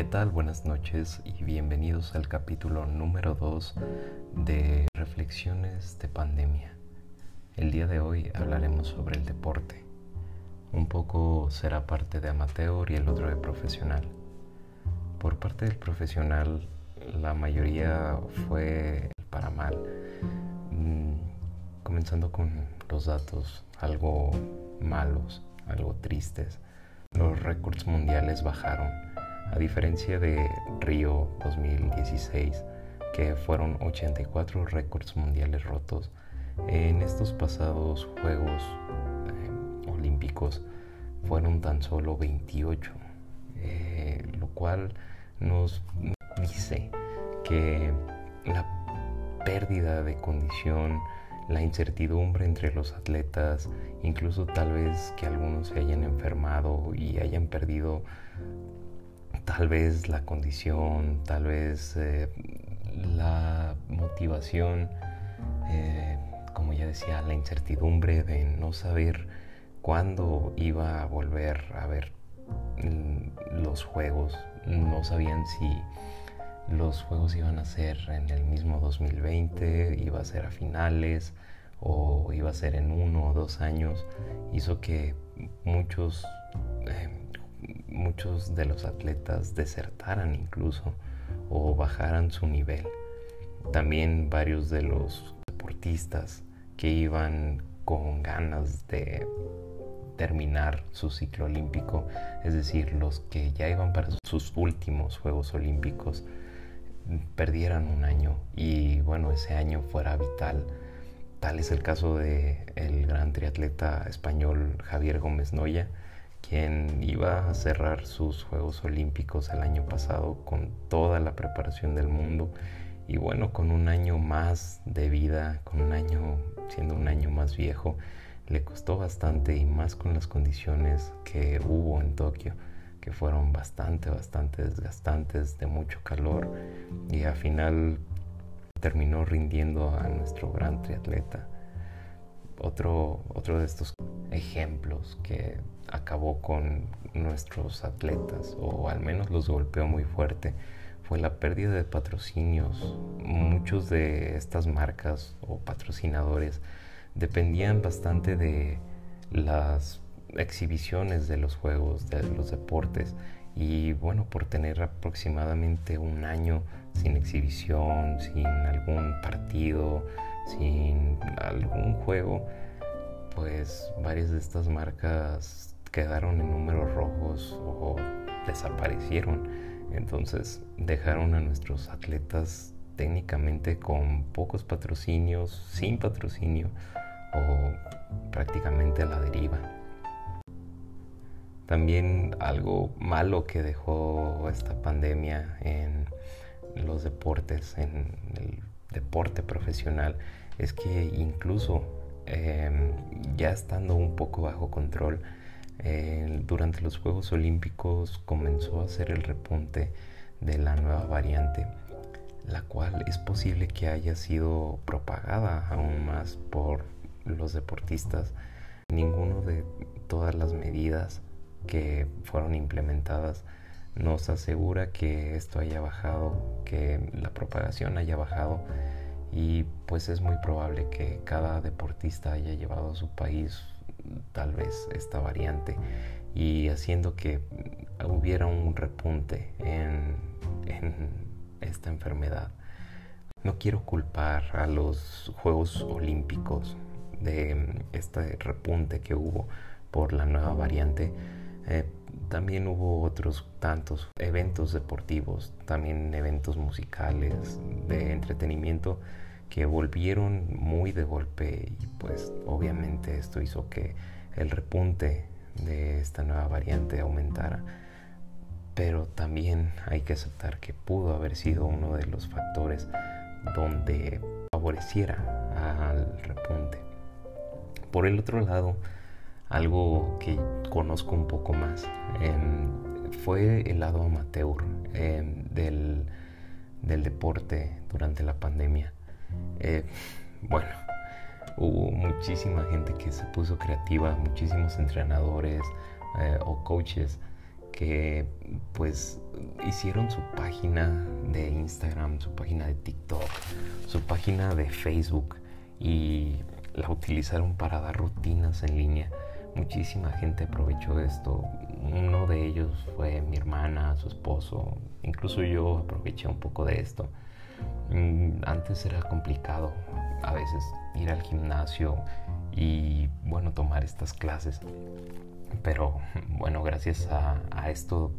¿Qué tal? Buenas noches y bienvenidos al capítulo número 2 de Reflexiones de Pandemia. El día de hoy hablaremos sobre el deporte. Un poco será parte de amateur y el otro de profesional. Por parte del profesional, la mayoría fue para mal. Mm, comenzando con los datos algo malos, algo tristes. Los récords mundiales bajaron a diferencia de Río 2016, que fueron 84 récords mundiales rotos, en estos pasados Juegos eh, Olímpicos fueron tan solo 28, eh, lo cual nos dice que la pérdida de condición, la incertidumbre entre los atletas, incluso tal vez que algunos se hayan enfermado y hayan perdido tal vez la condición, tal vez eh, la motivación, eh, como ya decía, la incertidumbre de no saber cuándo iba a volver a ver los juegos. No sabían si los juegos iban a ser en el mismo 2020, iba a ser a finales o iba a ser en uno o dos años. Hizo que muchos eh, muchos de los atletas desertaran incluso o bajaran su nivel. También varios de los deportistas que iban con ganas de terminar su ciclo olímpico, es decir, los que ya iban para sus últimos Juegos Olímpicos, perdieran un año y bueno, ese año fuera vital. Tal es el caso de el gran triatleta español Javier Gómez Noya, quien iba a cerrar sus Juegos Olímpicos el año pasado con toda la preparación del mundo y bueno, con un año más de vida, con un año siendo un año más viejo, le costó bastante y más con las condiciones que hubo en Tokio, que fueron bastante, bastante desgastantes, de mucho calor y al final terminó rindiendo a nuestro gran triatleta. Otro, otro de estos ejemplos que acabó con nuestros atletas o al menos los golpeó muy fuerte fue la pérdida de patrocinios. Muchos de estas marcas o patrocinadores dependían bastante de las exhibiciones de los juegos, de los deportes. Y bueno, por tener aproximadamente un año sin exhibición, sin algún partido, sin algún juego, pues varias de estas marcas quedaron en números rojos o desaparecieron. Entonces dejaron a nuestros atletas técnicamente con pocos patrocinios, sin patrocinio o prácticamente a la deriva. También algo malo que dejó esta pandemia en los deportes, en el deporte profesional, es que incluso Em, ya estando un poco bajo control, durante los Juegos Olímpicos comenzó a hacer el repunte de la nueva variante, la cual es posible que haya sido propagada aún más por los deportistas. Ninguno de todas las medidas que fueron implementadas nos asegura que esto haya bajado, que la propagación haya bajado y pues es muy probable que cada deportista haya llevado a su país tal vez esta variante y haciendo que hubiera un repunte en, esta enfermedad. No quiero culpar a los Juegos Olímpicos de este repunte que hubo por la nueva variante. Eh, también hubo otros tantos eventos deportivos, también eventos musicales, de entretenimiento que volvieron muy de golpe y pues obviamente esto hizo que el repunte de esta nueva variante aumentara. Pero también hay que aceptar que pudo haber sido uno de los factores donde favoreciera al repunte. Por el otro lado, algo que conozco un poco más fue el lado amateur del, del deporte durante la pandemia. Eh, bueno, hubo muchísima gente que se puso creativa, muchísimos entrenadores eh, o coaches que pues hicieron su página de Instagram, su página de TikTok, su página de Facebook y la utilizaron para dar rutinas en línea. Muchísima gente aprovechó esto. Uno de ellos fue mi hermana, su esposo. Incluso yo aproveché un poco de esto. Mm, antes era complicado a veces ir al gimnasio y bueno, tomar estas clases. Pero bueno, gracias a, esto,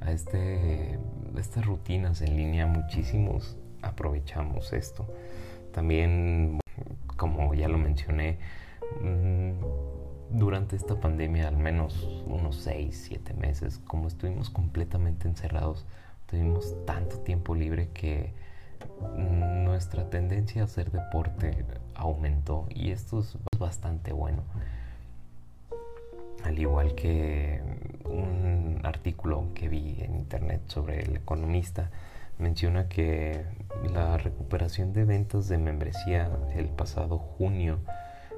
a este, estas rutinas en línea, muchísimos aprovechamos esto. También, como ya lo mencioné, mm, durante esta pandemia, al menos unos 6, 7 meses, como estuvimos completamente encerrados, tuvimos tanto tiempo libre que nuestra tendencia a hacer deporte aumentó y esto es bastante bueno. Al igual que un artículo que vi en internet sobre el economista, menciona que la recuperación de ventas de membresía el pasado junio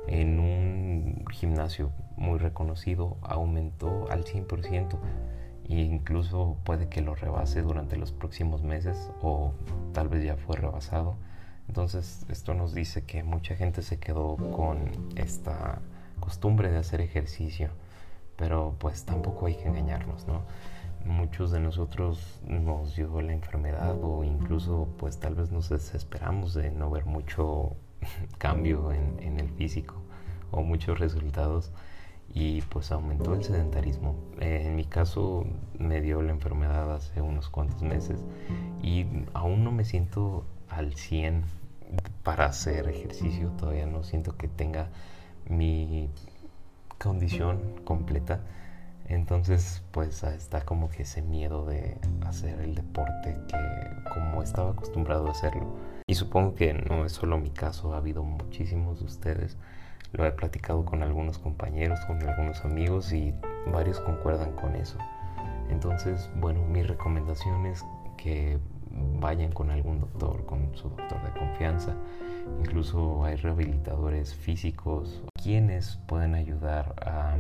en un gimnasio muy reconocido aumentó al 100% e incluso puede que lo rebase durante los próximos meses o tal vez ya fue rebasado. Entonces esto nos dice que mucha gente se quedó con esta costumbre de hacer ejercicio, pero pues tampoco hay que engañarnos, ¿no? Muchos de nosotros nos dio la enfermedad o incluso pues tal vez nos desesperamos de no ver mucho cambio en, el físico o muchos resultados y pues aumentó el sedentarismo. Eh, en mi caso me dio la enfermedad hace unos cuantos meses y aún no me siento al 100 para hacer ejercicio, todavía no siento que tenga mi condición completa. Entonces, pues está como que ese miedo de hacer el deporte que como estaba acostumbrado a hacerlo. Y supongo que no es solo mi caso, ha habido muchísimos de ustedes lo he platicado con algunos compañeros, con algunos amigos y varios concuerdan con eso. Entonces, bueno, mi recomendación es que vayan con algún doctor, con su doctor de confianza. Incluso hay rehabilitadores físicos quienes pueden ayudar a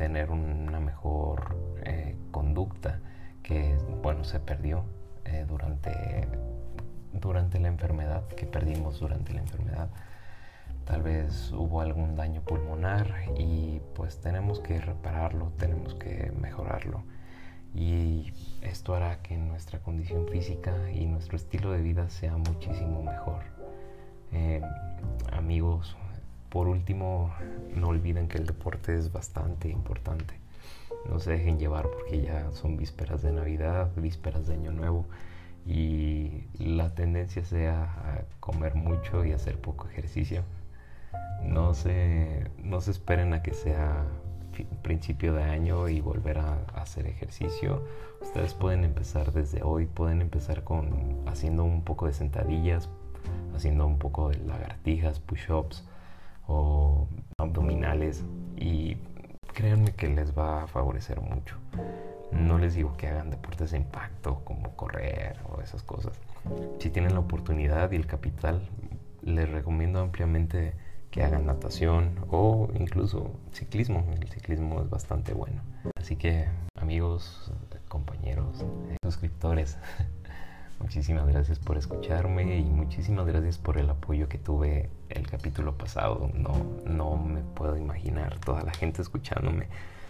tener una mejor eh, conducta que, bueno, se perdió eh, durante, durante la enfermedad, que perdimos durante la enfermedad tal vez hubo algún daño pulmonar y pues tenemos que repararlo, tenemos que mejorarlo. Y esto hará que nuestra condición física y nuestro estilo de vida sea muchísimo mejor. Por último, no olviden que el deporte es bastante importante. No se dejen llevar porque ya son vísperas de Navidad, vísperas de Año Nuevo y la tendencia sea a comer mucho y hacer poco ejercicio no se, no se esperen a que sea principio de año y volver a, hacer ejercicio. Ustedes pueden empezar desde hoy, pueden empezar con haciendo un poco de sentadillas, haciendo un poco de lagartijas, push-ups o abdominales y créanme que les va a favorecer mucho. No les digo que hagan deportes de impacto como correr o esas cosas. Si tienen la oportunidad y el capital, les recomiendo ampliamente que hagan natación o incluso ciclismo. El ciclismo es bastante bueno. Así que amigos, compañeros, suscriptores, muchísimas gracias por escucharme y muchísimas gracias por el apoyo que tuve el capítulo pasado. No, no me puedo imaginar toda la gente escuchándome.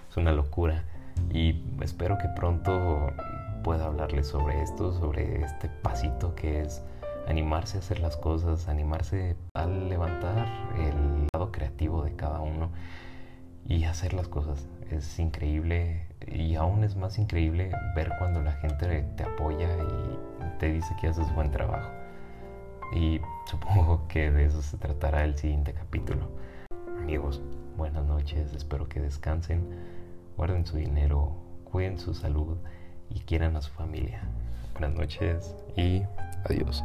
Es una locura. Y espero que pronto pueda hablarles sobre esto, sobre este pasito que es animarse a hacer las cosas, animarse a levantar el lado creativo de cada uno y hacer las cosas. Es increíble y aún es más increíble ver cuando la gente te apoya y te dice que haces buen trabajo. Y supongo que de eso se tratará el siguiente capítulo. Amigos, buenas noches, espero que descansen, guarden su dinero, cuiden su salud y quieran a su familia. Buenas noches y adiós.